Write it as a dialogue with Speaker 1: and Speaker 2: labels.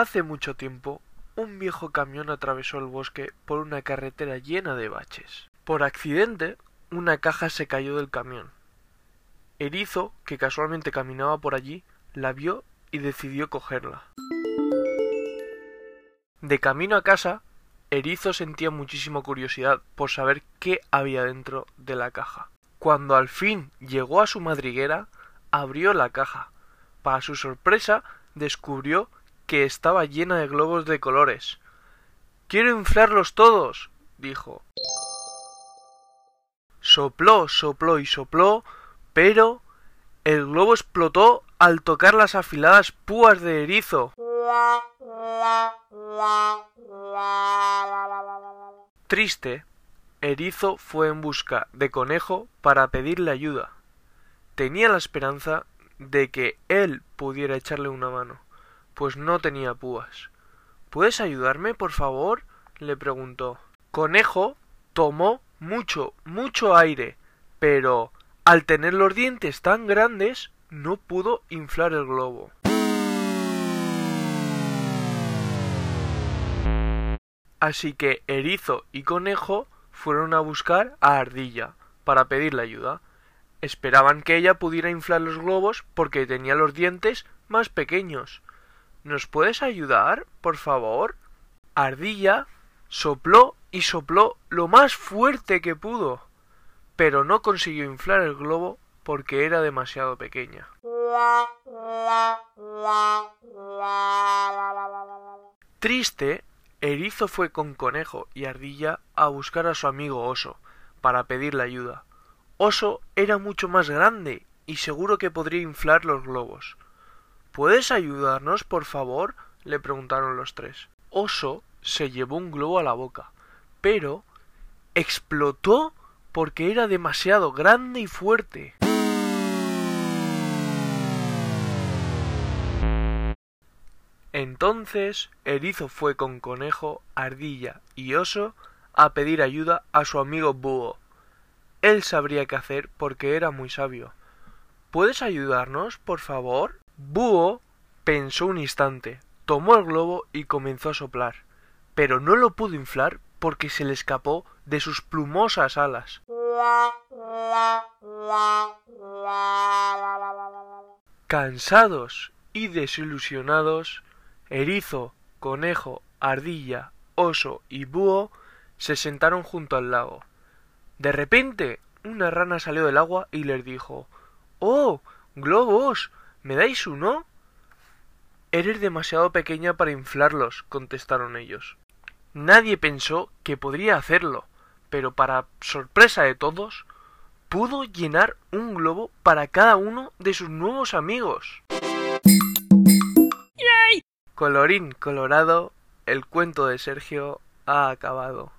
Speaker 1: Hace mucho tiempo, un viejo camión atravesó el bosque por una carretera llena de baches. Por accidente, una caja se cayó del camión. Erizo, que casualmente caminaba por allí, la vio y decidió cogerla. De camino a casa, Erizo sentía muchísima curiosidad por saber qué había dentro de la caja. Cuando al fin llegó a su madriguera, abrió la caja. Para su sorpresa, descubrió que estaba llena de globos de colores. Quiero inflarlos todos, dijo. Sopló, sopló y sopló, pero el globo explotó al tocar las afiladas púas de erizo. Triste, Erizo fue en busca de Conejo para pedirle ayuda. Tenía la esperanza de que él pudiera echarle una mano, pues no tenía púas. ¿Puedes ayudarme, por favor? le preguntó. Conejo tomó mucho, mucho aire, pero al tener los dientes tan grandes no pudo inflar el globo. Así que Erizo y Conejo fueron a buscar a Ardilla para pedirle ayuda. Esperaban que ella pudiera inflar los globos porque tenía los dientes más pequeños. ¿Nos puedes ayudar, por favor? Ardilla sopló y sopló lo más fuerte que pudo, pero no consiguió inflar el globo porque era demasiado pequeña. Triste, Erizo fue con Conejo y Ardilla a buscar a su amigo Oso para pedirle ayuda. Oso era mucho más grande y seguro que podría inflar los globos. ¿Puedes ayudarnos, por favor? le preguntaron los tres. Oso se llevó un globo a la boca, pero explotó porque era demasiado grande y fuerte. Entonces Erizo fue con Conejo, Ardilla y Oso a pedir ayuda a su amigo Búho. Él sabría qué hacer porque era muy sabio. ¿Puedes ayudarnos, por favor? Búho pensó un instante, tomó el globo y comenzó a soplar, pero no lo pudo inflar porque se le escapó de sus plumosas alas. Cansados y desilusionados, Erizo, conejo, ardilla, oso y búho se sentaron junto al lago. De repente, una rana salió del agua y les dijo Oh. globos. ¿Me dais uno? Eres demasiado pequeña para inflarlos, contestaron ellos. Nadie pensó que podría hacerlo, pero para sorpresa de todos, pudo llenar un globo para cada uno de sus nuevos amigos. Colorín colorado, el cuento de Sergio ha acabado.